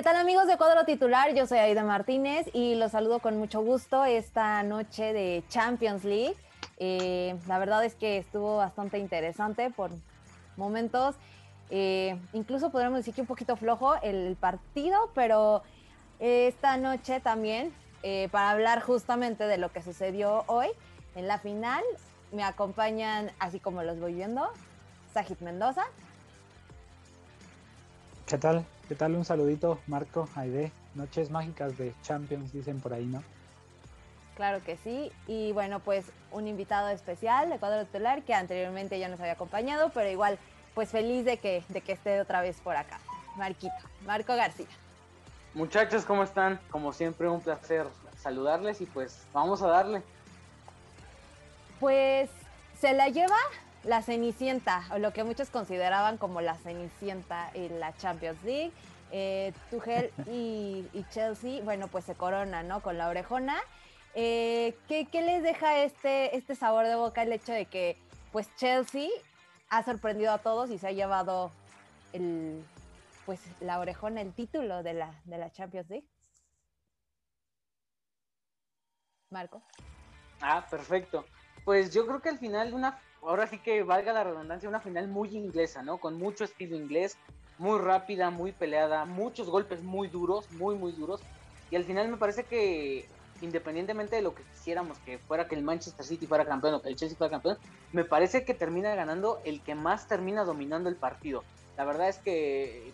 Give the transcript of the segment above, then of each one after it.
¿Qué tal amigos de Cuadro Titular? Yo soy Aida Martínez y los saludo con mucho gusto esta noche de Champions League. Eh, la verdad es que estuvo bastante interesante por momentos. Eh, incluso podríamos decir que un poquito flojo el partido, pero esta noche también, eh, para hablar justamente de lo que sucedió hoy en la final, me acompañan, así como los voy viendo, Sajid Mendoza. ¿Qué tal? ¿Qué tal? Un saludito, Marco, Aide. Noches mágicas de Champions, dicen por ahí, ¿no? Claro que sí. Y bueno, pues un invitado especial de cuadro titular que anteriormente ya nos había acompañado, pero igual, pues feliz de que, de que esté otra vez por acá. Marquito, Marco García. Muchachos, ¿cómo están? Como siempre, un placer saludarles y pues vamos a darle. Pues se la lleva la Cenicienta, o lo que muchos consideraban como la Cenicienta en la Champions League. Eh, Tuchel y, Chelsea, bueno, pues se corona, ¿no? Con la orejona. Eh, ¿qué, les deja este, este sabor de boca el hecho de que, pues, Chelsea ha sorprendido a todos y se ha llevado el, pues, la orejona, el título de la, de la Champions League? Marco. Ah, perfecto. Pues yo creo que al final una ahora sí que valga la redundancia, una final muy inglesa, ¿no? Con mucho estilo inglés, muy rápida, muy peleada, muchos golpes muy duros, muy, muy duros. Y al final me parece que independientemente de lo que quisiéramos que fuera que el Manchester City fuera campeón o que el Chelsea fuera campeón, me parece que termina ganando el que más termina dominando el partido. La verdad es que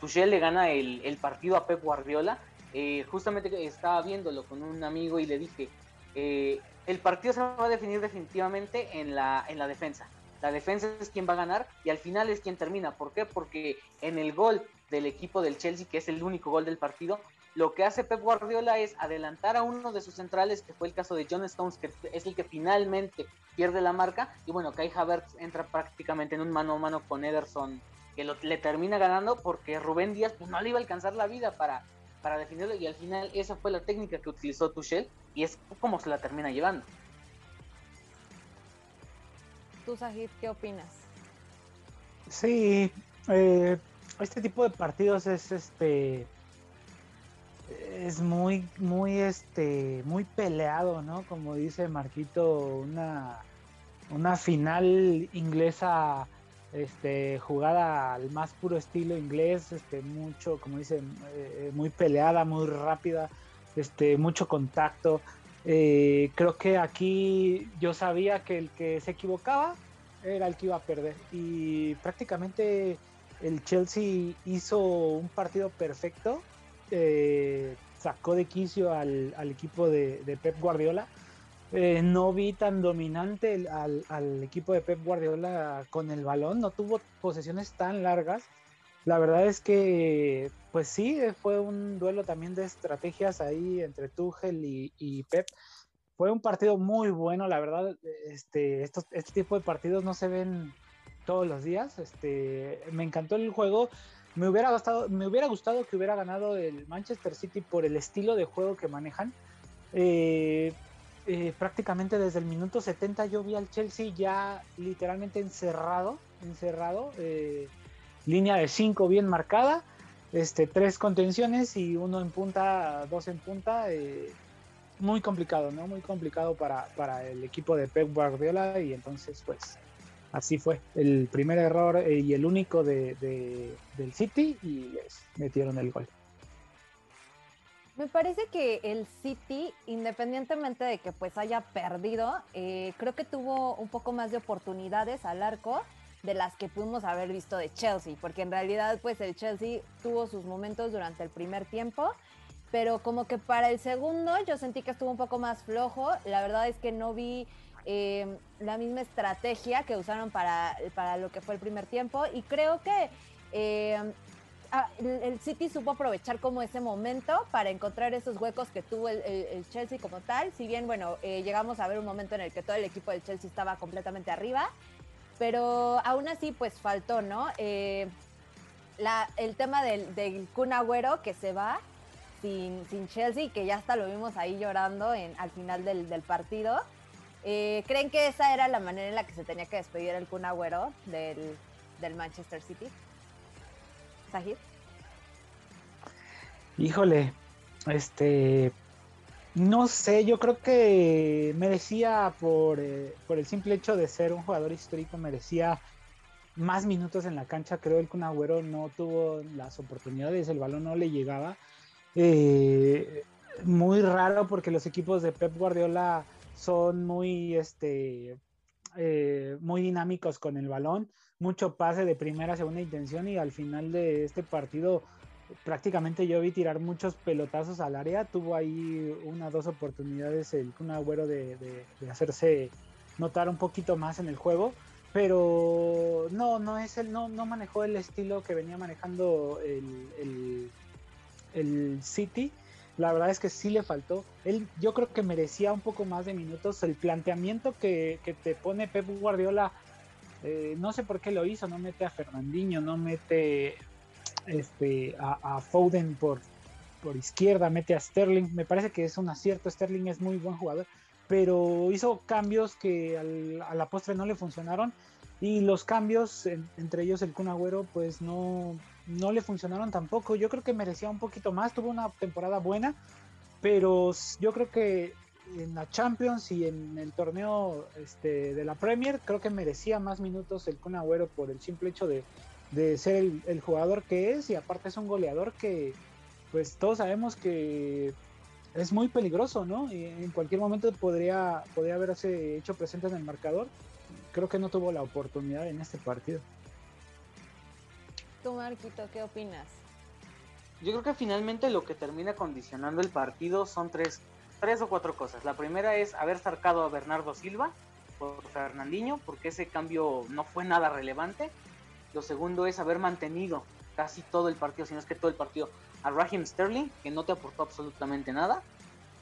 Tuchel le gana el, partido a Pep Guardiola. Eh, justamente estaba viéndolo con un amigo y le dije, eh, el partido se va a definir definitivamente en la, en la defensa. La defensa es quien va a ganar y al final es quien termina. ¿Por qué? Porque en el gol del equipo del Chelsea, que es el único gol del partido, lo que hace Pep Guardiola es adelantar a uno de sus centrales, que fue el caso de John Stones, que es el que finalmente pierde la marca. Y bueno, Kai Havertz entra prácticamente en un mano a mano con Ederson, que le termina ganando porque Rubén Díaz pues, no le iba a alcanzar la vida para, para definirlo y al final esa fue la técnica que utilizó Tuchel y es como se la termina llevando. ¿Tú, Sajid, qué opinas? Sí, eh, este tipo de partidos es este es muy muy este muy peleado, ¿no? Como dice Marquito, una una final inglesa este, jugada al más puro estilo inglés, este, mucho, como dicen, eh, muy peleada, muy rápida, este, mucho contacto. Eh, creo que aquí yo sabía que el que se equivocaba era el que iba a perder y prácticamente el Chelsea hizo un partido perfecto, eh, sacó de quicio al, equipo de Pep Guardiola eh, no vi tan dominante al, equipo de Pep Guardiola con el balón, no tuvo posesiones tan largas. La verdad es que, pues sí, fue un duelo también de estrategias ahí entre Tuchel y, Pep. Fue un partido muy bueno, la verdad. Este, este tipo de partidos no se ven todos los días. Este, me encantó el juego. Me hubiera, gustado, me hubiera gustado que hubiera ganado el Manchester City por el estilo de juego que manejan. Eh, eh, prácticamente desde el minuto 70 yo vi al Chelsea ya literalmente encerrado, encerrado, eh, línea de 5 bien marcada, este, tres contenciones y uno en punta, dos en punta. Eh, muy complicado, ¿no? Muy complicado para, para, el equipo de Pep Guardiola y entonces pues así fue el primer error y el único de, del City y les metieron el gol. Me parece que el City, independientemente de que pues haya perdido, eh, creo que tuvo un poco más de oportunidades al arco de las que pudimos haber visto de Chelsea, porque en realidad pues el Chelsea tuvo sus momentos durante el primer tiempo, pero como que para el segundo yo sentí que estuvo un poco más flojo, la verdad es que no vi eh, la misma estrategia que usaron para, para lo que fue el primer tiempo y creo que eh, Ah, el, City supo aprovechar como ese momento para encontrar esos huecos que tuvo el, Chelsea como tal. Si bien, bueno, eh, llegamos a ver un momento en el que todo el equipo del Chelsea estaba completamente arriba, pero aún así, pues faltó, ¿no? Eh, el tema del, del Kun Agüero que se va sin, Chelsea, que ya hasta lo vimos ahí llorando al final del, partido. Eh, ¿Creen que esa era la manera en la que se tenía que despedir el Kun Agüero del Manchester City? Híjole, este, no sé, yo creo que merecía por, eh, por el simple hecho de ser un jugador histórico, merecía más minutos en la cancha. Creo el Kun Agüero no tuvo las oportunidades, el balón no le llegaba. Eh, muy raro porque los equipos de Pep Guardiola son muy, este, eh, muy dinámicos con el balón, mucho pase de primera, segunda intención y al final de este partido prácticamente yo vi tirar muchos pelotazos al área, tuvo ahí una dos oportunidades el Kun Agüero de, de, hacerse notar un poquito más en el juego, pero no, no es el, no, no manejó el estilo que venía manejando el, el, el City la verdad es que sí le faltó. Él, yo creo que merecía un poco más de minutos. El planteamiento que, te pone Pep Guardiola, eh, no sé por qué lo hizo, no mete a Fernandinho, no mete este, a, Foden por, por izquierda, mete a Sterling. Me parece que es un acierto. Sterling es muy buen jugador, pero hizo cambios que a la postre no le funcionaron. Y los cambios, entre ellos el Kun Agüero, pues no, no le funcionaron tampoco. Yo creo que merecía un poquito más, tuvo una temporada buena, pero yo creo que en la Champions y en el torneo este, de la Premier, creo que merecía más minutos el Kun Agüero por el simple hecho de, ser el, jugador que es y aparte es un goleador que pues todos sabemos que es muy peligroso, ¿no? Y en cualquier momento podría, podría haberse hecho presente en el marcador. Creo que no tuvo la oportunidad en este partido. Tú, Marquito, ¿qué opinas? Yo creo que finalmente lo que termina condicionando el partido son tres, tres o cuatro cosas. La primera es haber sacado a Bernardo Silva por Fernandinho, porque ese cambio no fue nada relevante. Lo segundo es haber mantenido casi todo el partido, si no es que todo el partido, a Raheem Sterling, que no te aportó absolutamente nada.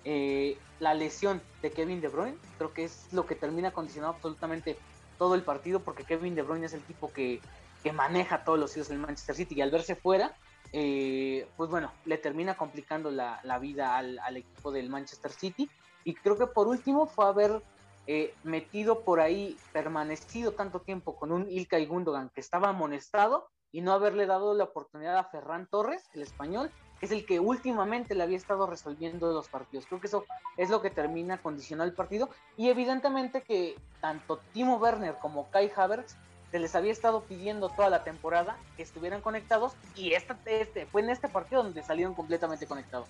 Eh, la lesión de Kevin De Bruyne, creo que es lo que termina condicionando absolutamente todo el partido, porque Kevin De Bruyne es el tipo que que maneja todos los hilos del Manchester City y al verse fuera, eh, pues bueno, le termina complicando la, vida al, equipo del Manchester City. Y creo que por último fue haber eh, metido por ahí, permanecido tanto tiempo con un Ilkay Gundogan que estaba amonestado y no haberle dado la oportunidad a Ferran Torres, el español, que es el que últimamente le había estado resolviendo los partidos. Creo que eso es lo que termina condicionando el partido. Y evidentemente que tanto Timo Werner como Kai Havertz se les había estado pidiendo toda la temporada que estuvieran conectados y esta, este, fue en este partido donde salieron completamente conectados.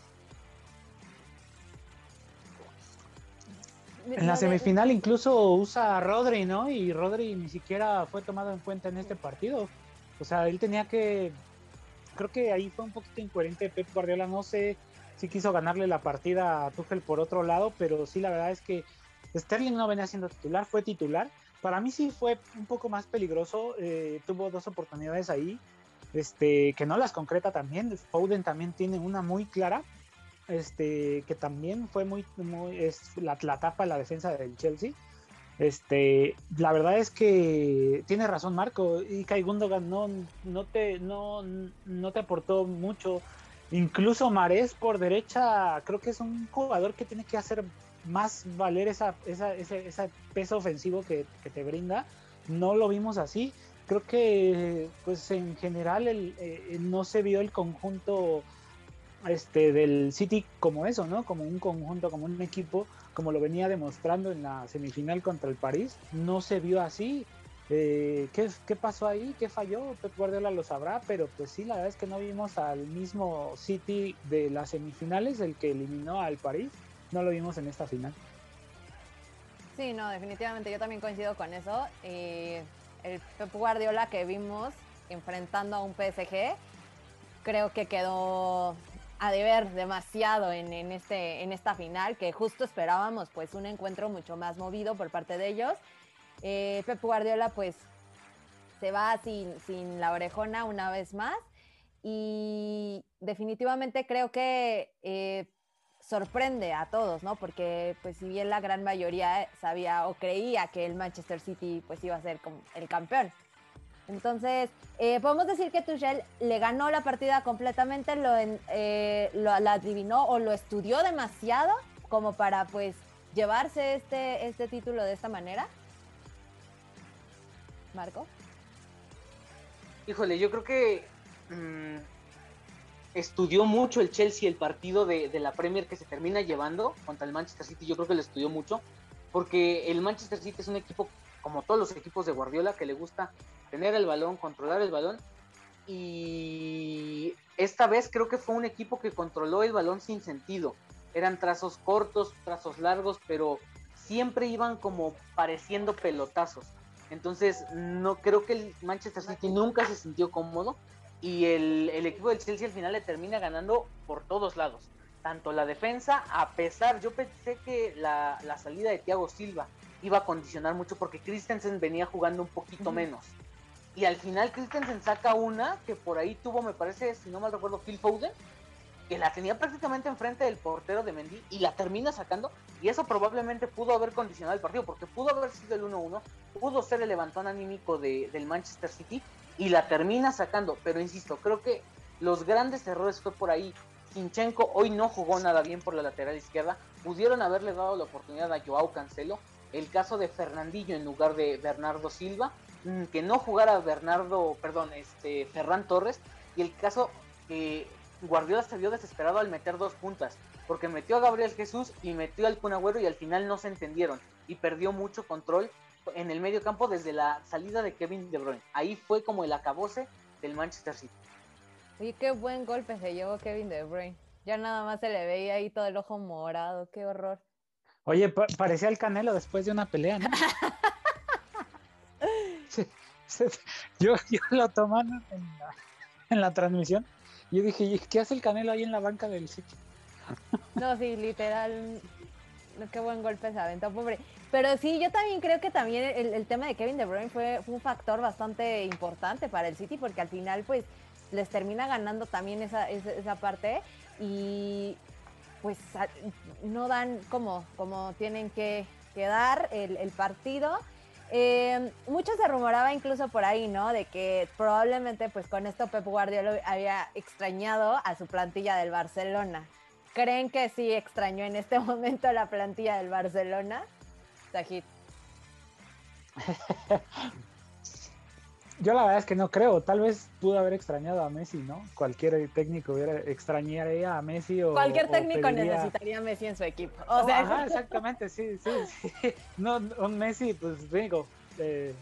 En la semifinal incluso usa a Rodri, ¿no? Y Rodri ni siquiera fue tomado en cuenta en este partido. O sea, él tenía que... Creo que ahí fue un poquito incoherente Pep Guardiola. No sé si quiso ganarle la partida a Tuchel por otro lado, pero sí, la verdad es que Sterling no venía siendo titular, fue titular para mí sí fue un poco más peligroso. Eh, tuvo dos oportunidades ahí, este, que no las concreta también. Foden también tiene una muy clara, este, que también fue muy, muy es la, la tapa la defensa del Chelsea. Este, la verdad es que tiene razón Marco y Kai Gundogan no, no, te, no, no te aportó mucho. Incluso Marés por derecha, creo que es un jugador que tiene que hacer más valer esa, esa, ese, peso ofensivo que, te brinda. No lo vimos así. Creo que pues en general el, eh, no se vio el conjunto este, del City como eso, ¿no? Como un conjunto, como un equipo, como lo venía demostrando en la semifinal contra el París. No se vio así. Eh, ¿qué, ¿qué, pasó ahí? ¿Qué falló? Pep Guardiola lo sabrá, pero pues sí, la verdad es que no vimos al mismo City de las semifinales, el que eliminó al París no lo vimos en esta final. Sí, no, definitivamente yo también coincido con eso. el Pep Guardiola que vimos enfrentando a un PSG, creo que quedó a deber demasiado en, este, en esta final, que justo esperábamos pues un encuentro mucho más movido por parte de ellos. Eh, Pep Guardiola pues se va sin, sin la orejona una vez más y definitivamente creo que eh, sorprende a todos, ¿no? Porque pues si bien la gran mayoría sabía o creía que el Manchester City pues iba a ser como el campeón. Entonces, eh, podemos decir que Tuchel le ganó la partida completamente, lo, eh, lo adivinó o lo estudió demasiado como para pues llevarse este, este título de esta manera. Marco. Híjole, yo creo que mm, estudió mucho el Chelsea el partido de, de, la Premier que se termina llevando contra el Manchester City. Yo creo que lo estudió mucho, porque el Manchester City es un equipo, como todos los equipos de Guardiola, que le gusta tener el balón, controlar el balón. Y esta vez creo que fue un equipo que controló el balón sin sentido. Eran trazos cortos, trazos largos, pero siempre iban como pareciendo pelotazos. Entonces, no creo que el Manchester City nunca se sintió cómodo y el, equipo del Chelsea al final le termina ganando por todos lados. Tanto la defensa, a pesar, yo pensé que la, salida de Thiago Silva iba a condicionar mucho porque Christensen venía jugando un poquito menos. Y al final Christensen saca una que por ahí tuvo, me parece, si no mal recuerdo, Phil Foden, que la tenía prácticamente enfrente del portero de Mendy y la termina sacando. Y eso probablemente pudo haber condicionado el partido, porque pudo haber sido el 1-1, pudo ser el levantón anímico de, del Manchester City y la termina sacando. Pero insisto, creo que los grandes errores fue por ahí. Sinchenko hoy no jugó nada bien por la lateral izquierda. Pudieron haberle dado la oportunidad a Joao Cancelo. El caso de Fernandillo en lugar de Bernardo Silva. Mm, que no jugara Bernardo, perdón, este Ferran Torres. Y el caso que Guardiola se vio desesperado al meter dos puntas. Porque metió a Gabriel Jesús y metió al Cunagüero y al final no se entendieron. Y perdió mucho control en el medio campo desde la salida de Kevin De Bruyne. Ahí fue como el acabose del Manchester City. Y qué buen golpe se llevó Kevin De Bruyne. Ya nada más se le veía ahí todo el ojo morado, qué horror. Oye, parecía el Canelo después de una pelea, ¿no? yo, yo, lo toman en la, transmisión. Y yo dije, ¿qué hace el Canelo ahí en la banca del sitio? no, sí, literal. Qué buen golpe se aventó, pobre. Pero sí, yo también creo que también el, tema de Kevin De Bruyne fue, un factor bastante importante para el City porque al final pues les termina ganando también esa, esa, parte y pues no dan como, como tienen que, quedar el, el partido. Eh, mucho se rumoraba incluso por ahí, ¿no? De que probablemente pues con esto Pep Guardiola había extrañado a su plantilla del Barcelona. ¿Creen que sí extrañó en este momento la plantilla del Barcelona? Yo la verdad es que no creo. Tal vez pudo haber extrañado a Messi, ¿no? Cualquier técnico hubiera extrañaría a Messi o cualquier técnico necesitaría a Messi en su equipo. O sea, Ajá, exactamente, sí, sí, sí. No, un Messi, pues digo, eh,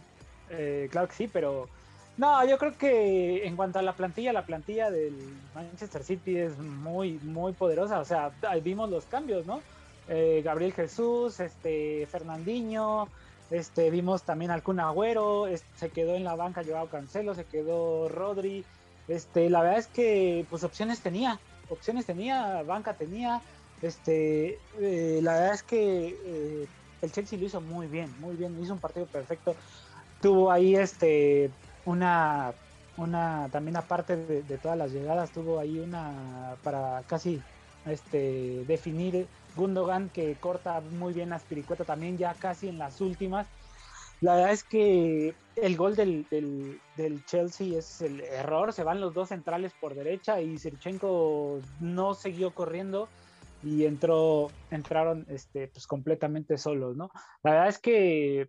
eh, claro que sí, pero no, yo creo que en cuanto a la plantilla, la plantilla del Manchester City es muy, muy poderosa. O sea, vimos los cambios, ¿no? Eh, Gabriel Jesús, este Fernandinho, este vimos también al Agüero, se quedó en la banca Joao Cancelo, se quedó Rodri, este la verdad es que pues opciones tenía, opciones tenía, banca tenía, este eh, la verdad es que eh, el Chelsea lo hizo muy bien, muy bien, hizo un partido perfecto, tuvo ahí este una una también aparte de, todas las llegadas tuvo ahí una para casi este definir Gundogan que corta muy bien a Spiricueta también ya casi en las últimas. La verdad es que el gol del, del, Chelsea es el error, se van los dos centrales por derecha y Sirchenko no siguió corriendo y entró, entraron este, pues completamente solos, ¿no? La verdad es que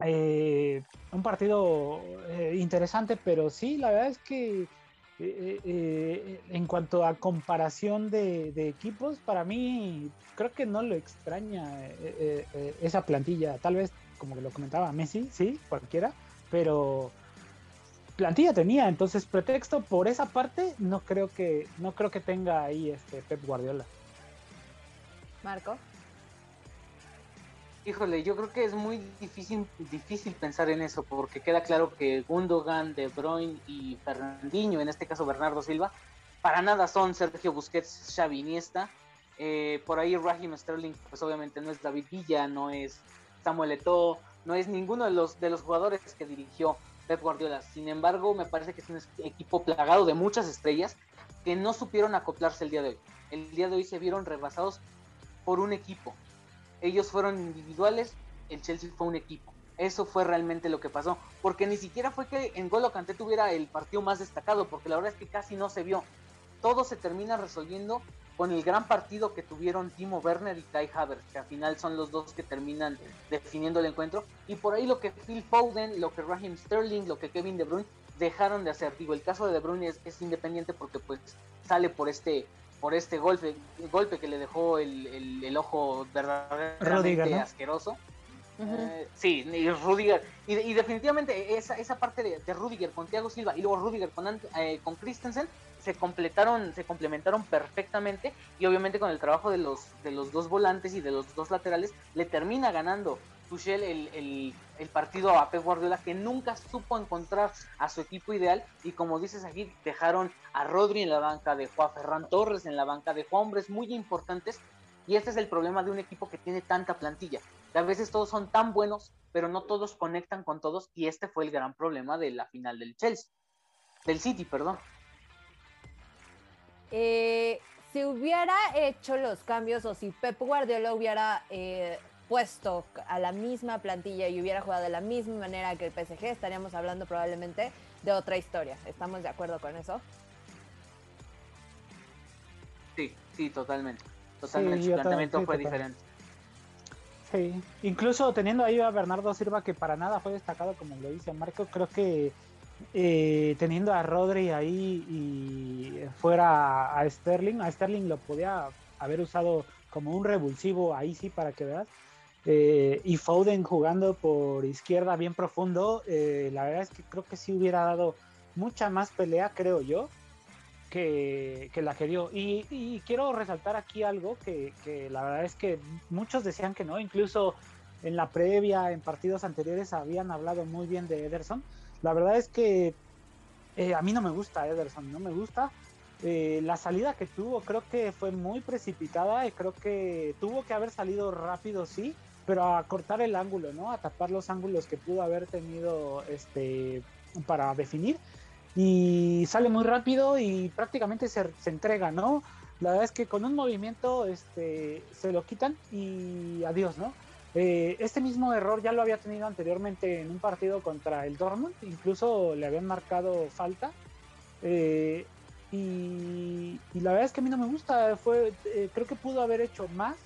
eh, un partido eh, interesante, pero sí, la verdad es que eh, en cuanto a comparación de, equipos, para mí creo que no lo extraña esa plantilla. Tal vez, como lo comentaba Messi, sí, cualquiera, pero plantilla tenía, entonces pretexto por esa parte no creo que no creo que tenga ahí este Pep Guardiola. Marco. Híjole, yo creo que es muy difícil, difícil pensar en eso, porque queda claro que Gundogan, De Bruyne y Fernandinho, en este caso Bernardo Silva, para nada son Sergio Busquets, Xavi Iniesta. Eh, por ahí Raheem Sterling, pues obviamente no es David Villa, no es Samuel Eto'o, no es ninguno de los, de los jugadores que dirigió Pep Guardiola. Sin embargo, me parece que es un equipo plagado de muchas estrellas que no supieron acoplarse el día de hoy. El día de hoy se vieron rebasados por un equipo ellos fueron individuales, el Chelsea fue un equipo. Eso fue realmente lo que pasó, porque ni siquiera fue que en Golo Kanté tuviera el partido más destacado, porque la verdad es que casi no se vio. Todo se termina resolviendo con el gran partido que tuvieron Timo Werner y Kai Havertz, que al final son los dos que terminan definiendo el encuentro. Y por ahí lo que Phil Foden, lo que Raheem Sterling, lo que Kevin De Bruyne dejaron de hacer. Digo, el caso de De Bruyne es, independiente porque pues sale por este por este golpe golpe que le dejó el, ojo verdaderamente asqueroso. Eh, sí, y Rudiger. Y, definitivamente esa, esa parte de, Rudiger con Thiago Silva y luego Rudiger con, eh, con Christensen se completaron, se complementaron perfectamente y obviamente con el trabajo de los, de los dos volantes y de los dos laterales le termina ganando Tuchel el, el, partido a Pep Guardiola que nunca supo encontrar a su equipo ideal y como dices aquí dejaron a Rodri en la banca, de Juan Ferran Torres en la banca, de hombres muy importantes y este es el problema de un equipo que tiene tanta plantilla. Que a veces todos son tan buenos, pero no todos conectan con todos y este fue el gran problema de la final del Chelsea, del City, perdón. Eh, si hubiera hecho los cambios o si Pep Guardiola hubiera eh, puesto a la misma plantilla y hubiera jugado de la misma manera que el PSG, estaríamos hablando probablemente de otra historia. ¿Estamos de acuerdo con eso? Sí, sí, totalmente. Totalmente. Su planteamiento fue diferente. Sí, incluso teniendo ahí a Bernardo Silva, que para nada fue destacado, como lo dice Marco, creo que eh, teniendo a Rodri ahí y fuera a Sterling, a Sterling lo podía haber usado como un revulsivo ahí sí para que veas. Eh, y Foden jugando por izquierda bien profundo, eh, la verdad es que creo que sí hubiera dado mucha más pelea, creo yo, que, la que dio. Y, quiero resaltar aquí algo que, la verdad es que muchos decían que no, incluso en la previa, en partidos anteriores habían hablado muy bien de Ederson. La verdad es que eh, a mí no me gusta Ederson, no me gusta. Eh, la salida que tuvo creo que fue muy precipitada y creo que tuvo que haber salido rápido, sí, pero a cortar el ángulo, ¿no? A tapar los ángulos que pudo haber tenido este para definir. Y sale muy rápido y prácticamente se, se entrega, ¿no? La verdad es que con un movimiento este, se lo quitan y adiós, ¿no? Eh, este mismo error ya lo había tenido anteriormente en un partido contra el Dortmund, incluso le habían marcado falta. Eh, y, la verdad es que a mí no me gusta, fue, eh, creo que pudo haber hecho más.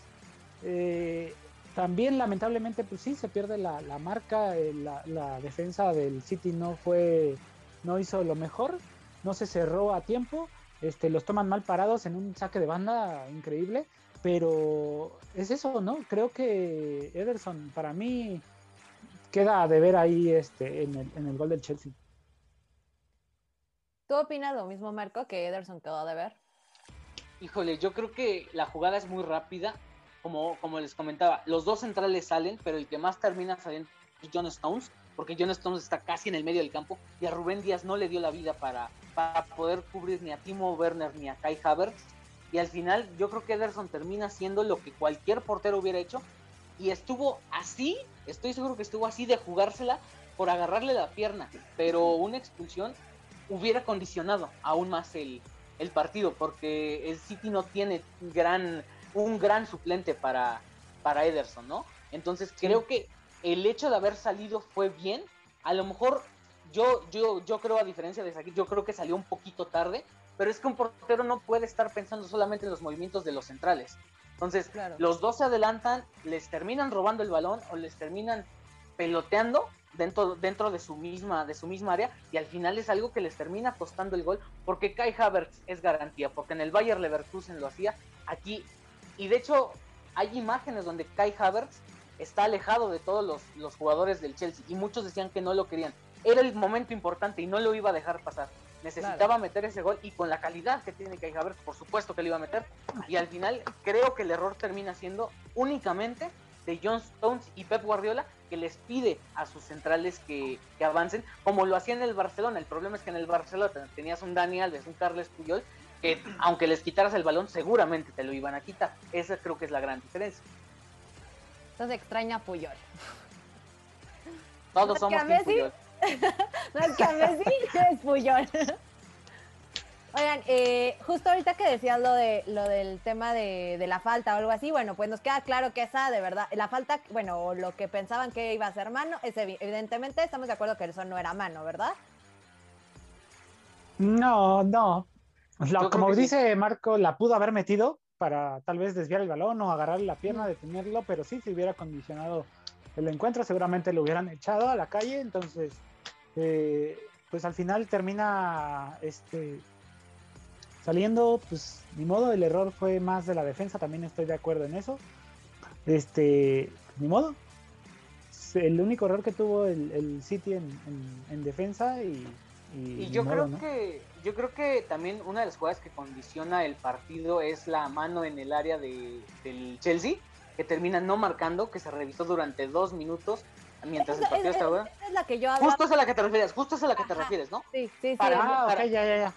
También lamentablemente pues sí, se pierde la, marca, la, la, defensa del City no fue, no hizo lo mejor, no se cerró a tiempo, este, los toman mal parados en un saque de banda increíble pero es eso, ¿no? Creo que Ederson para mí queda de ver ahí este, en, el, en el gol del Chelsea. ¿Tú opinas lo mismo, Marco, que Ederson quedó de ver? Híjole, yo creo que la jugada es muy rápida, como, como les comentaba, los dos centrales salen, pero el que más termina saliendo es John Stones, porque John Stones está casi en el medio del campo y a Rubén Díaz no le dio la vida para, para poder cubrir ni a Timo Werner ni a Kai Havertz y al final yo creo que Ederson termina haciendo lo que cualquier portero hubiera hecho y estuvo así, estoy seguro que estuvo así de jugársela por agarrarle la pierna, pero una expulsión hubiera condicionado aún más el, partido porque el City no tiene gran, un gran suplente para, para Ederson, ¿no? Entonces creo que el hecho de haber salido fue bien, a lo mejor yo, yo, yo creo a diferencia de Sakir, yo creo que salió un poquito tarde, pero es que un portero no puede estar pensando solamente en los movimientos de los centrales. Entonces, los dos se adelantan, les terminan robando el balón o les terminan peloteando dentro, dentro de, su misma, de su misma área y al final es algo que les termina costando el gol porque Kai Havertz es garantía, porque en el Bayer Leverkusen lo hacía aquí y de hecho hay imágenes donde Kai Havertz está alejado de todos los, los jugadores del Chelsea y muchos decían que no lo querían. Era el momento importante y no lo iba a dejar pasar necesitaba meter ese gol y con la calidad que tiene Kai Havertz, por supuesto que lo iba a meter. Y al final creo que el error termina siendo únicamente de John Stones y Pep Guardiola que les pide a sus centrales que, avancen, como lo hacía en el Barcelona. El problema es que en el Barcelona tenías un Dani Alves, un Carles Puyol, que aunque les quitaras el balón, seguramente te lo iban a quitar. Esa creo que es la gran diferencia. Entonces extraña Puyol. Todos somos Puyol. no que a Messi es Puyol. Oigan, eh, justo ahorita que decías lo de lo del tema de, la falta o algo así, bueno, pues nos queda claro que esa de verdad, la falta, bueno, o lo que pensaban que iba a ser mano, es evidentemente estamos de acuerdo que eso no era mano, ¿verdad? No, no. Como dice Marco, la pudo haber metido para tal vez desviar el balón o agarrar la pierna, detenerlo, pero sí, si hubiera condicionado el encuentro, seguramente lo hubieran echado a la calle. Entonces, eh, pues al final termina este saliendo, pues ni modo, el error fue más de la defensa, también estoy de acuerdo en eso. Este, ni modo. El único error que tuvo el, City en, defensa y, y, yo creo que yo creo que también una de las jugadas que condiciona el partido es la mano en el área de, del Chelsea que termina no marcando, que se revisó durante dos minutos mientras el partido estaba. Es la que yo Justo es a la que te refieres, justo es a la que te refieres, ¿no? Sí, sí, sí. Para, ah, ya, ya, ya.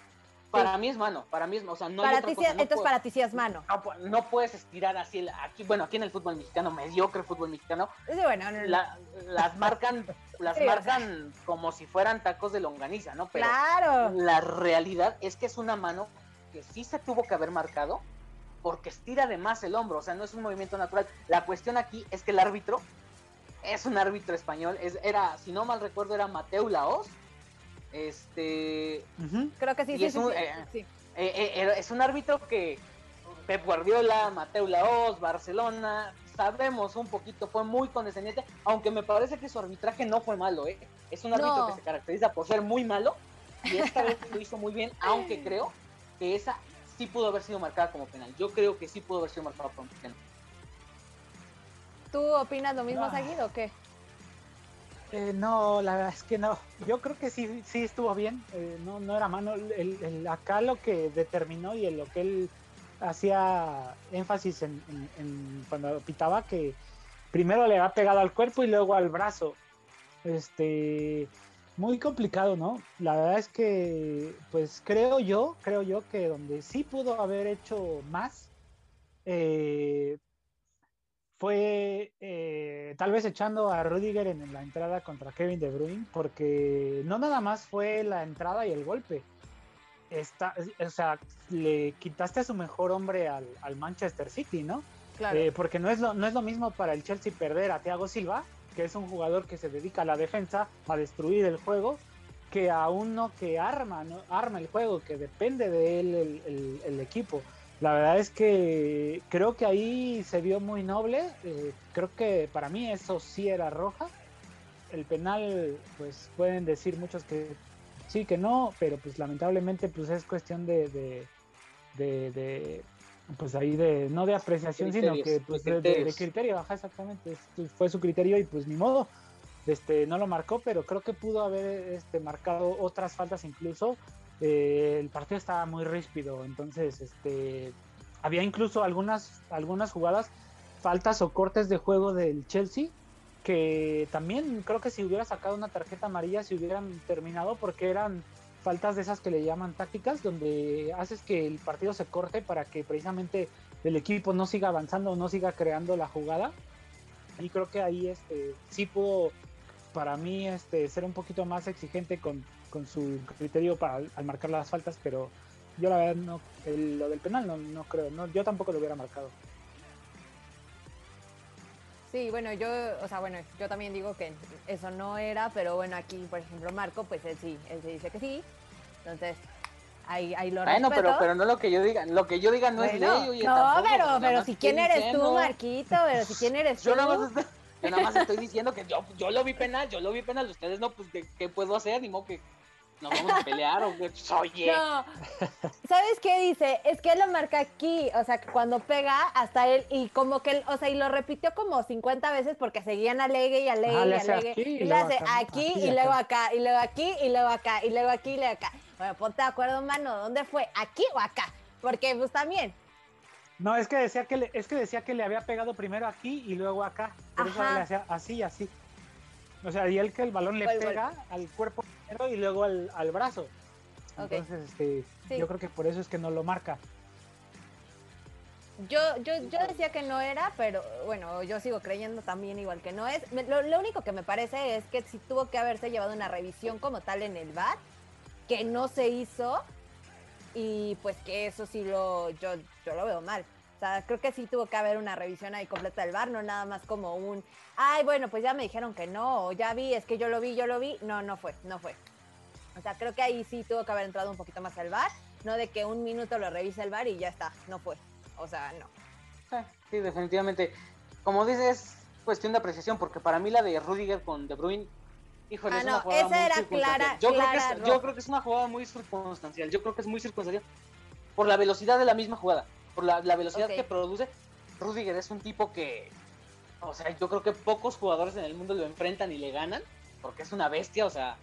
Para mí es mano, para mí es, o sea, no para hay ti entonces para ti sí es mano. No, puedes estirar así, aquí, bueno, aquí en el fútbol mexicano, mediocre fútbol mexicano, sí, bueno, las marcan, las marcan como si fueran tacos de longaniza, ¿no? Pero claro. La realidad es que es una mano que sí se tuvo que haber marcado porque estira de más el hombro, o sea, no es un movimiento natural. La cuestión aquí es que el árbitro es un árbitro español, es, era, si no mal recuerdo, era Mateo Laos este. Creo que sí, sí, es, un, eh, eh, eh, es un árbitro que Pep Guardiola, Mateo Laos, Barcelona, sabemos un poquito, fue muy condescendiente, aunque me parece que su arbitraje no fue malo, ¿eh? Es un árbitro que se caracteriza por ser muy malo y esta vez lo hizo muy bien, aunque creo que esa sí pudo haber sido marcada como penal. Yo creo que sí pudo haber sido marcada como penal. ¿Tú opinas lo mismo, Seguido o qué? Eh, no, la verdad es que no. Yo creo que sí, sí estuvo bien. Eh, no, no era mano. El, acá lo que determinó y en lo que él hacía énfasis en, cuando pitaba que primero le ha pegado al cuerpo y luego al brazo. Este, muy complicado, ¿no? La verdad es que, pues creo yo, creo yo que donde sí pudo haber hecho más, eh, fue eh, tal vez echando a Rudiger en la entrada contra Kevin De Bruyne, porque no nada más fue la entrada y el golpe. Está, o sea, le quitaste a su mejor hombre al, Manchester City, ¿no? Claro. Eh, porque no es, lo, no es lo mismo para el Chelsea perder a Thiago Silva, que es un jugador que se dedica a la defensa, a destruir el juego, que a uno que arma, ¿no? arma el juego, que depende de él el equipo. La verdad es que creo que ahí se vio muy noble. Eh, creo que para mí eso sí era roja. El penal, pues pueden decir muchos que sí, que no, pero pues lamentablemente pues es cuestión de, de, pues ahí de, no de apreciación, sino que pues de, criterio, ajá, exactamente. fue su criterio y pues ni modo. Este, no lo marcó, pero creo que pudo haber este, marcado otras faltas incluso eh, el partido estaba muy ríspido, entonces este, había incluso algunas, algunas jugadas, faltas o cortes de juego del Chelsea, que también creo que si hubiera sacado una tarjeta amarilla se hubieran terminado porque eran faltas de esas que le llaman tácticas, donde haces que el partido se corte para que precisamente el equipo no siga avanzando no siga creando la jugada. Y creo que ahí este, sí pudo, para mí, este, ser un poquito más exigente con, con su criterio para al marcar las faltas, pero yo la verdad no, lo del penal no, no creo, no, yo tampoco lo hubiera marcado. Sí, bueno, yo, o sea, bueno, yo también digo que eso no era, pero bueno, aquí, por ejemplo, Marco, pues él sí, él se dice que sí, entonces ahí, ahí lo bueno, pero, pero no lo que yo diga, lo que yo diga no es ley. no, pero, pero si quién eres tú, Marquito, pero si quién eres tú. Yo nada más estoy, yo nada más estoy diciendo que yo, yo lo vi penal, yo lo vi penal, ustedes no, pues, ¿qué, qué puedo hacer? Ni modo que nos vamos a pelear o qué? Oye. No. ¿Sabes qué dice? Es que él lo marca aquí, o sea, que cuando pega hasta él y como que él, o sea, y lo repitió como 50 veces porque seguían alegue y alegue y alegue. y le hace aquí, y luego acá, y luego aquí, y luego acá, y luego aquí, y luego acá. Bueno, ponte de acuerdo, mano, ¿dónde fue? ¿Aquí o acá? Porque pues también. No, es que decía que le, es que decía que le había pegado primero aquí y luego acá. Por eso le hacía así y así. O sea, y él que el balón le pega al cuerpo y luego al, brazo. Entonces, este, yo creo que por eso es que no lo marca. Yo, yo, yo decía que no era, pero bueno, yo sigo creyendo también igual que no es. Lo, único que me parece es que si tuvo que haberse llevado una revisión como tal en el VAR, que no se hizo, y pues que eso sí lo, yo, yo lo veo mal. Sea, creo que sí tuvo que haber una revisión ahí completa del bar, no nada más como un, ay, bueno, pues ya me dijeron que no, o ya vi, es que yo lo vi, yo lo vi. No, no fue, no fue. O sea, creo que ahí sí tuvo que haber entrado un poquito más al bar. no de que un minuto lo revisa el bar y ya está, no fue. O sea, no. Sí, definitivamente. Como dices, cuestión de apreciación, porque para mí la de Rudiger con De Bruyne, híjole, Ah, es no, una jugada esa muy era clara- yo, creo clara que es, yo creo que es una jugada muy circunstancial. Yo creo que es muy circunstancial por la velocidad de la misma jugada, por la, la velocidad que produce. Rudiger es un tipo que, o sea, yo creo que pocos jugadores en el mundo lo enfrentan y le ganan, porque es una bestia, o sea,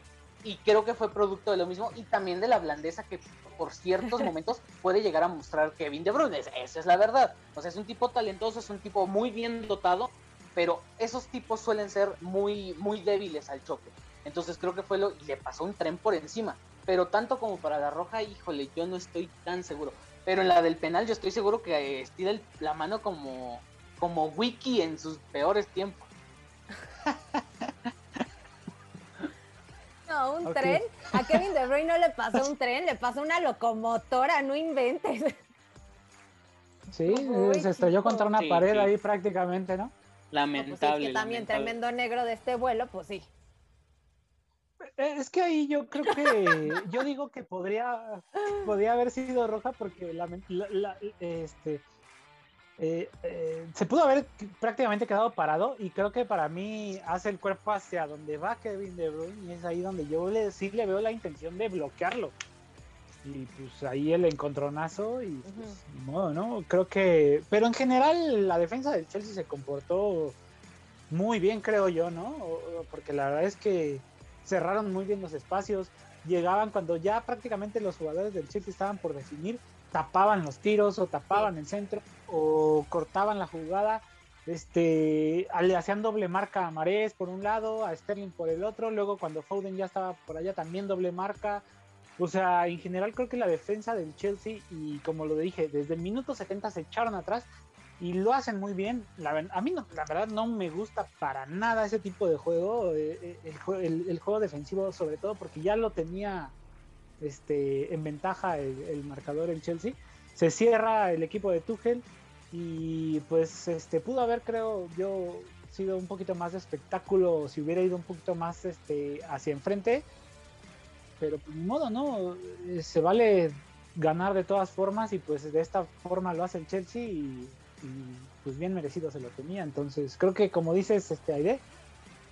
y creo que fue producto de lo mismo y también de la blandeza que por ciertos momentos puede llegar a mostrar Kevin De Bruyne. Es- Esa es la verdad. O sea, es un tipo talentoso, es un tipo muy bien dotado, pero esos tipos suelen ser muy, muy débiles al choque. Entonces creo que fue lo y le pasó un tren por encima. Pero tanto como para la roja, híjole, yo no estoy tan seguro. Pero en la del penal yo estoy seguro que eh, estira el- la mano como, como Wiki en sus peores tiempos. No, un tren. A Kevin De Bruyne no le pasó un tren, le pasó una locomotora, no inventes. Sí, Uy, se estrelló chico. contra una Sí, pared sí. ahí prácticamente, ¿no? No, pues sí, es Lamentable. que también lamentable. tremendo negro de este vuelo, pues sí. Eh, Es que ahí yo creo que yo digo que podría podría haber sido roja porque la, la- la- este eh, eh, se pudo haber prácticamente quedado parado y creo que para mí hace el cuerpo hacia donde va Kevin De Bruyne y es ahí donde yo le, sí le veo la intención de bloquearlo y pues ahí el encontronazo y pues, modo, ¿no? Creo que pero en general la defensa del Chelsea se comportó muy bien creo yo, ¿no? Porque la verdad es que cerraron muy bien los espacios, llegaban cuando ya prácticamente los jugadores del Chelsea estaban por definir, tapaban los tiros o tapaban el centro o cortaban la jugada, este, le hacían doble marca a Marés por un lado, a Sterling por el otro, luego cuando Foden ya estaba por allá también doble marca, o sea, en general creo que la defensa del Chelsea y como lo dije, desde el minuto 70 se echaron atrás y lo hacen muy bien. A mí no, la verdad no me gusta para nada ese tipo de juego, eh, eh, el, jue- el- el juego defensivo sobre todo porque ya lo tenía este, en ventaja el, marcador el Chelsea. Se cierra el equipo de Tuchel y pues este pudo haber creo yo sido un poquito más de espectáculo si hubiera ido un poquito más este hacia enfrente pero pues modo no Eh, se vale ganar de todas formas y pues de esta forma lo hace el Chelsea y, y, pues bien merecido se lo tenía entonces creo que como dices este Aide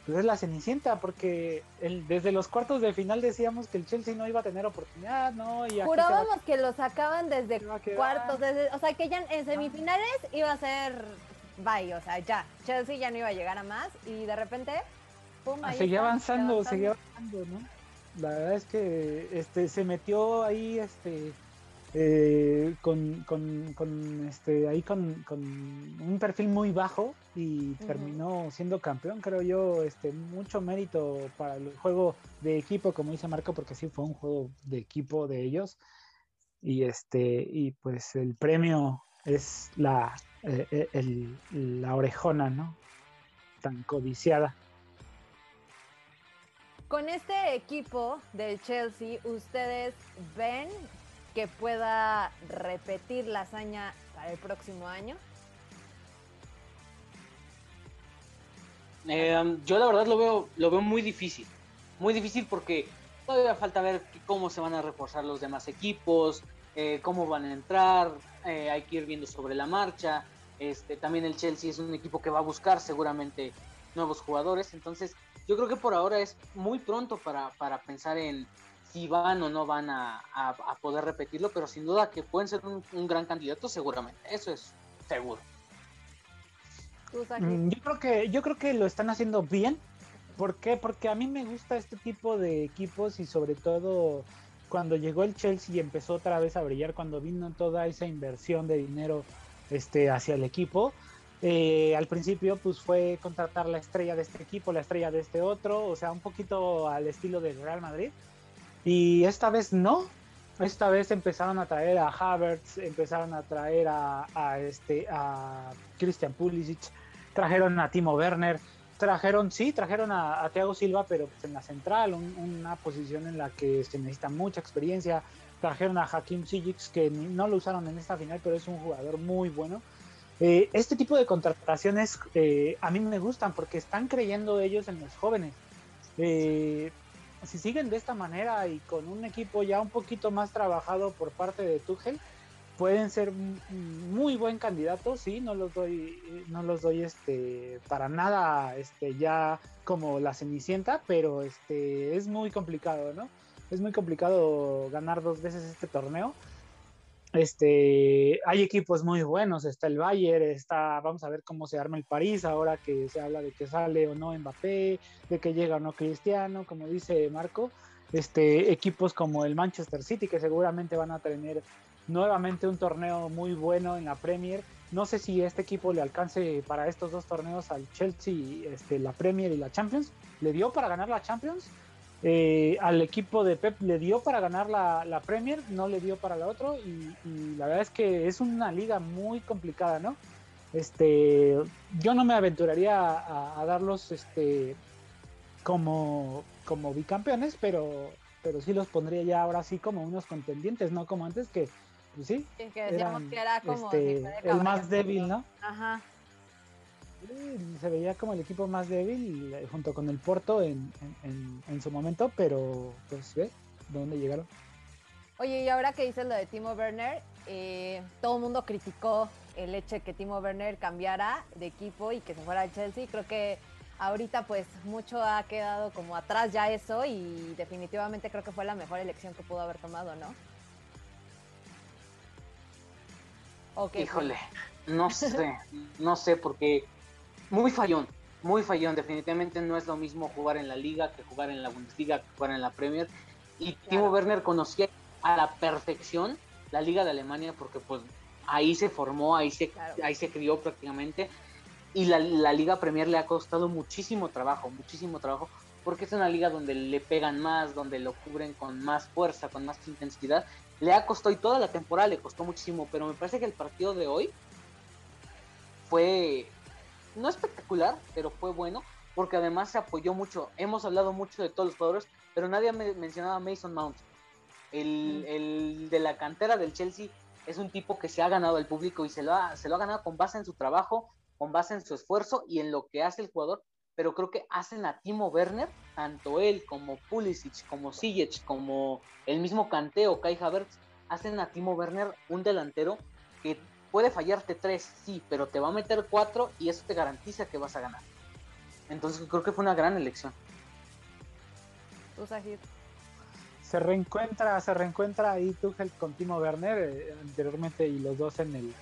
pues es la cenicienta porque el- desde los cuartos de final decíamos que el Chelsea no iba a tener oportunidad no y Jurábamos que lo sacaban desde cuartos, desde, o sea que ya en semifinales iba a ser bye, o sea, ya. Chelsea ya no iba a llegar a más y de repente, pum, Ah, ahí seguía está, avanzando. seguía avanzando, ¿no? La verdad es que este se metió ahí este eh, con, con, con, este ahí con, con un perfil muy bajo y terminó siendo campeón, creo yo, este mucho mérito para el juego de equipo, como dice Marco, porque sí fue un juego de equipo de ellos. Y este, y pues el premio es la, eh, eh, el- la orejona, ¿no? Tan codiciada. Con este equipo del Chelsea, ¿ustedes ven que pueda repetir la hazaña para el próximo año? Eh, yo la verdad lo veo, lo veo muy difícil. Muy difícil porque todavía falta ver cómo se van a reforzar los demás equipos, eh, cómo van a entrar, eh, hay que ir viendo sobre la marcha. Este, también el Chelsea es un equipo que va a buscar seguramente nuevos jugadores. Entonces, yo creo que por ahora es muy pronto para, para pensar en si van o no van a, a- a poder repetirlo, pero sin duda que pueden ser un, un gran candidato seguramente. Eso es seguro. Mm, Yo creo que yo creo que lo están haciendo bien. ¿Por qué? Porque a mí me gusta este tipo de equipos y sobre todo cuando llegó el Chelsea y empezó otra vez a brillar, cuando vino toda esa inversión de dinero este, hacia el equipo. eh, al principio pues fue contratar la estrella de este equipo, la estrella de este otro, o sea, un poquito al estilo del Real Madrid. Y esta vez no, esta vez empezaron a traer a Havertz, empezaron a traer a, este a Christian Pulisic, trajeron a Timo Werner, trajeron, sí, trajeron a, a Thiago Silva, pero pues en la central, un- una posición en la que se necesita mucha experiencia. Trajeron a Hakim Ziyech, que ni- no lo usaron en esta final, pero es un jugador muy bueno. Eh, este tipo de contrataciones eh, a mí me gustan porque están creyendo ellos en los jóvenes. Eh, si siguen de esta manera y con un equipo ya un poquito más trabajado por parte de Tuchel, pueden ser muy buen candidato, sí, no los doy, no los doy este para nada este ya como la cenicienta, pero este es muy complicado, ¿no? Es muy complicado ganar dos veces este torneo. Este, hay equipos muy buenos, está el Bayern, está, vamos a ver cómo se arma el París ahora que se habla de que sale o no Mbappé, de que llega o no Cristiano, como dice Marco, este, equipos como el Manchester City que seguramente van a tener nuevamente un torneo muy bueno en la Premier. No sé si este equipo le alcance para estos dos torneos al Chelsea, este, la Premier y la Champions. ¿Le dio para ganar la Champions? Eh, al equipo de Pep le dio para ganar la, Premier, no le dio para la otra y, la verdad es que es una liga muy complicada, ¿no? Este, yo no me aventuraría a, darlos este, como, como bicampeones, pero, pero sí los pondría ya ahora sí como unos contendientes, no como antes que pues sí. que decíamos que era como este, el más débil, ¿no? Ajá. Se veía como el equipo más débil eh, junto con el Porto en, su momento, pero pues ve dónde llegaron. Oye, y ahora que dices lo de Timo Werner, eh, todo el mundo criticó el hecho de que Timo Werner cambiara de equipo y que se fuera al Chelsea. Creo que ahorita pues mucho ha quedado como atrás ya eso y definitivamente creo que fue la mejor elección que pudo haber tomado, ¿no? Híjole, no sé, no sé, porque muy fallón, muy fallón. Definitivamente no es lo mismo jugar en la Liga que jugar en la Bundesliga, que jugar en la Premier. Y Timo Werner conocía a la perfección la Liga de Alemania porque pues ahí se formó, ahí se, ahí se crió prácticamente. Y la, la Liga Premier le ha costado muchísimo trabajo, muchísimo trabajo, porque es una liga donde le pegan más, donde lo cubren con más fuerza, con más intensidad le ha costado y toda la temporada le costó muchísimo, pero me parece que el partido de hoy fue no espectacular, pero fue bueno porque además se apoyó mucho. Hemos hablado mucho de todos los jugadores, pero nadie ha mencionado a Mason Mount. El, el, de la cantera del Chelsea es un tipo que se ha ganado al público y se lo, ha, se lo ha ganado con base en su trabajo, con base en su esfuerzo y en lo que hace el jugador pero creo que hacen a Timo Werner, tanto él como Pulisic, como Sijic, como el mismo Kanté o Kai Havertz, hacen a Timo Werner un delantero que puede fallarte tres, sí, pero te va a meter cuatro y eso te garantiza que vas a ganar. Entonces creo que fue una gran elección. Se reencuentra, se reencuentra ahí Tuchel con Timo Werner eh, anteriormente y los dos en el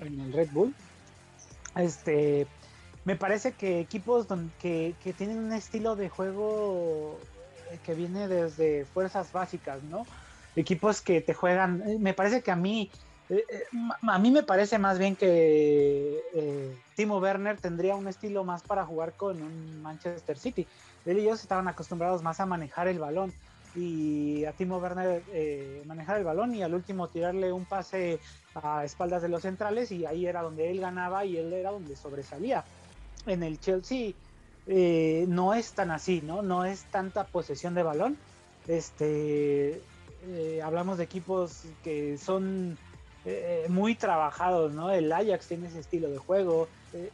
en el Red Bull. Este, me parece que equipos que, tienen un estilo de juego eh, que viene desde fuerzas básicas, ¿no? Equipos que te juegan, eh, me parece que a mí, eh, a mí me parece más bien que Timo Werner tendría un estilo más para jugar con un Manchester City. Él y ellos estaban acostumbrados más a manejar el balón y a Timo Werner manejar el balón y al último tirarle un pase a espaldas de los centrales y ahí era donde él ganaba y él era donde sobresalía en el Chelsea eh, no es tan así, ¿no? No es tanta posesión de balón. Este, eh, hablamos de equipos que son eh, muy trabajados, ¿no? El Ajax tiene ese estilo de juego,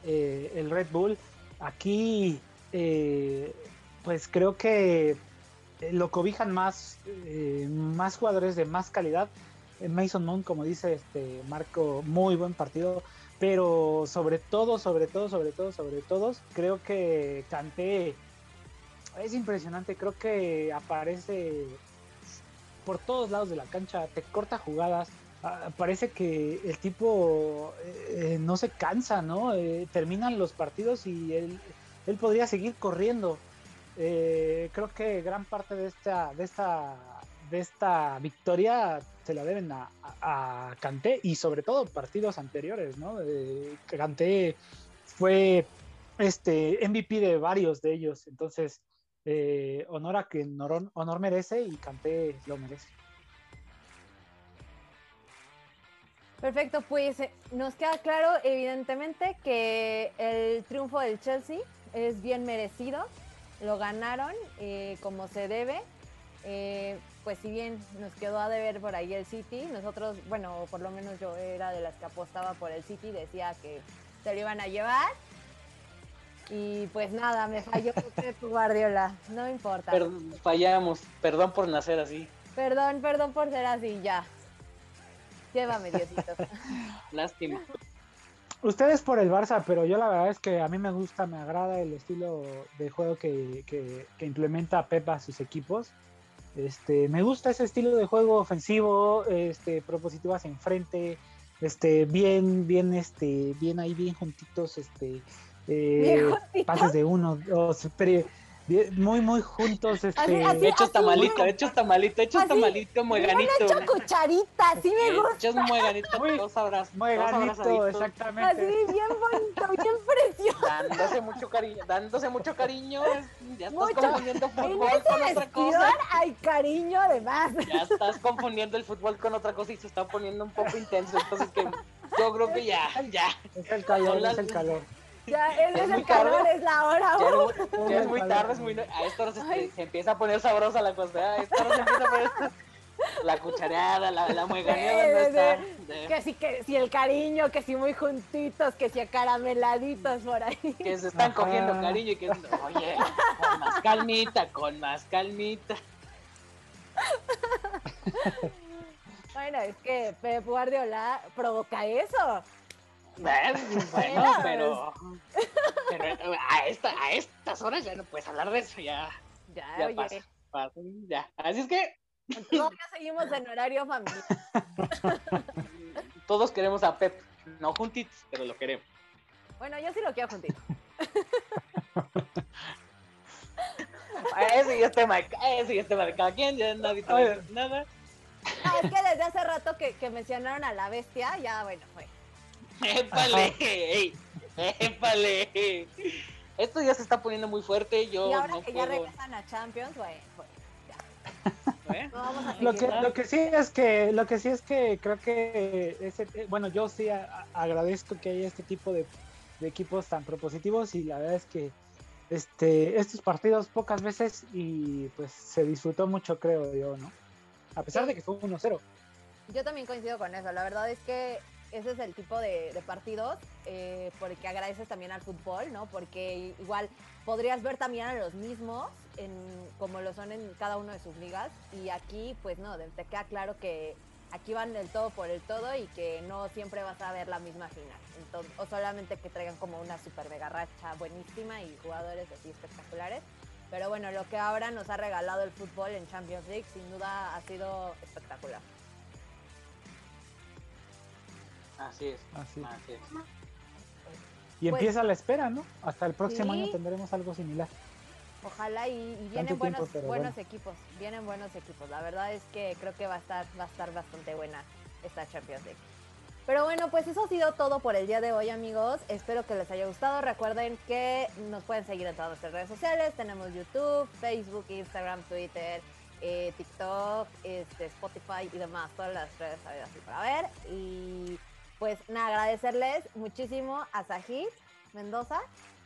el Red Bull. Aquí, pues creo que lo cobijan más, más jugadores de más calidad. Mason Mount, como dice este Marco, muy buen partido pero sobre todo, sobre todo, sobre todo, sobre todo, creo que Canté es impresionante, creo que aparece por todos lados de la cancha, te corta jugadas, ah, parece que el tipo eh, no se cansa, ¿no? Eh, terminan los partidos y él, él podría seguir corriendo. Eh, creo que gran parte de esta, de esta, de esta victoria se la deben a, a, Kanté y sobre todo partidos anteriores, ¿no? Eh, Kanté fue este MVP de varios de ellos, entonces eh, honor a quien honor, merece y Kanté lo merece. Perfecto, pues eh, nos queda claro evidentemente que el triunfo del Chelsea es bien merecido, lo ganaron como se debe pues si bien nos quedó a deber por ahí el City, nosotros, bueno, por lo menos yo era de las que apostaba por el City, decía que se lo iban a llevar. Y pues nada, me falló Pep Guardiola. No importa. fallamos. Perdón por nacer así. Perdón, perdón por ser así, ya. Llévame, Diosito. Lástima. Ustedes por el Barça, pero yo la verdad es que a mí me gusta, me agrada el estilo de juego que, que, que implementa Pep a sus equipos. Este, me gusta ese estilo de juego ofensivo, este, propositivas enfrente, este, bien, bien, este, bien ahí, bien juntitos, este, eh, pases de uno, dos, muy, muy juntos. Este... Así, hechos tamalito, hechos tamalito, hechos tamalito, mueganito. hecho cucharita, sí me gusta. Hechos mueganito, dos abrazos. Mueganito, exactamente. Así, bien bonito, bien precioso. Dándose mucho cariño, dándose mucho cariño. Ya estás confundiendo fútbol con otra cosa. hay cariño además. Ya estás confundiendo el fútbol con otra cosa y se está poniendo un poco intenso. Entonces que yo creo que ya, ya. Es el calor, es el calor. Ya, es, el calor, es la hora. Ya, es, muy tarde, es muy a esto no se, se, empieza a poner sabrosa la cosa. A esto no se empieza a poner la cuchareada, la, la mueganeada Que si, que si el cariño, que si muy juntitos, que si acarameladitos por ahí. Que se están cogiendo cariño y que, oye, con más calmita, con más calmita. Bueno, es que Pep Guardiola provoca eso. Bueno, pero, pero a, esta, a estas horas ya no puedes hablar de eso, ya. Ya, ya oye. ya. Así es que. Todavía seguimos en horario familiar. Todos queremos a Pep, no juntitos, pero lo queremos. Bueno, yo sí lo quiero juntito. ese y este Mike, ese y este Mike, cada quien, ya nadie nada. Ah, es que desde hace rato que, que mencionaron a la bestia, ya bueno, fue. ¡Épale! ¡Épale! Esto ya se está poniendo muy fuerte. Yo y ahora no que puedo... ya regresan a Champions, güey, ¿Eh? No, vamos a lo que lo que sí es que lo que sí es que creo que ese, eh, bueno yo sí a, agradezco que haya este tipo de, de, equipos tan propositivos y la verdad es que este estos partidos pocas veces y pues se disfrutó mucho creo yo no a pesar de que fue 1-0 yo también coincido con eso la verdad es que ese es el tipo de, partidos eh, porque agradeces también al fútbol, ¿no? Porque igual podrías ver también a los mismos como lo son en cada uno de sus ligas y aquí pues no, te queda claro que aquí van del todo por el todo y que no siempre vas a ver la misma final. O solamente que traigan como una super mega racha buenísima y jugadores así espectaculares. Pero bueno, lo que ahora nos ha regalado el fútbol en Champions League sin duda ha sido espectacular. Así es. Así, es. Y pues empieza la espera, ¿no? Hasta el próximo año tendremos algo similar. Ojalá y, vienen buenos, buenos equipos, vienen buenos equipos. La verdad es que creo que va a estar, va a estar bastante buena esta Champions League. Pero bueno, pues eso ha sido todo por el día de hoy, amigos. Espero que les haya gustado. Recuerden que nos pueden seguir en todas nuestras redes sociales. Tenemos YouTube, Facebook, Instagram, Twitter, eh, TikTok, este, Spotify y demás. Todas las redes así para ver. Y pues nada, agradecerles muchísimo a Sajid Mendoza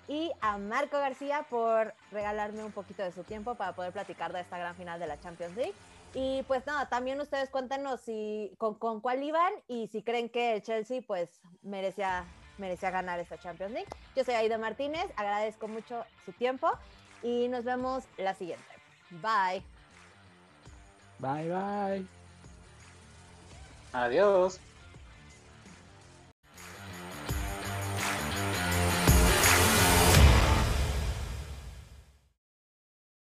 y a Marco García por regalarme un poquito de su tiempo para poder platicar de esta gran final de la Champions League. Y pues nada, también ustedes cuéntenos si con, con cuál iban y si creen que el Chelsea pues merecía, merecía ganar esta Champions League. Yo soy Aida Martínez, agradezco mucho su tiempo y nos vemos la siguiente. Bye. Bye, bye. Adiós.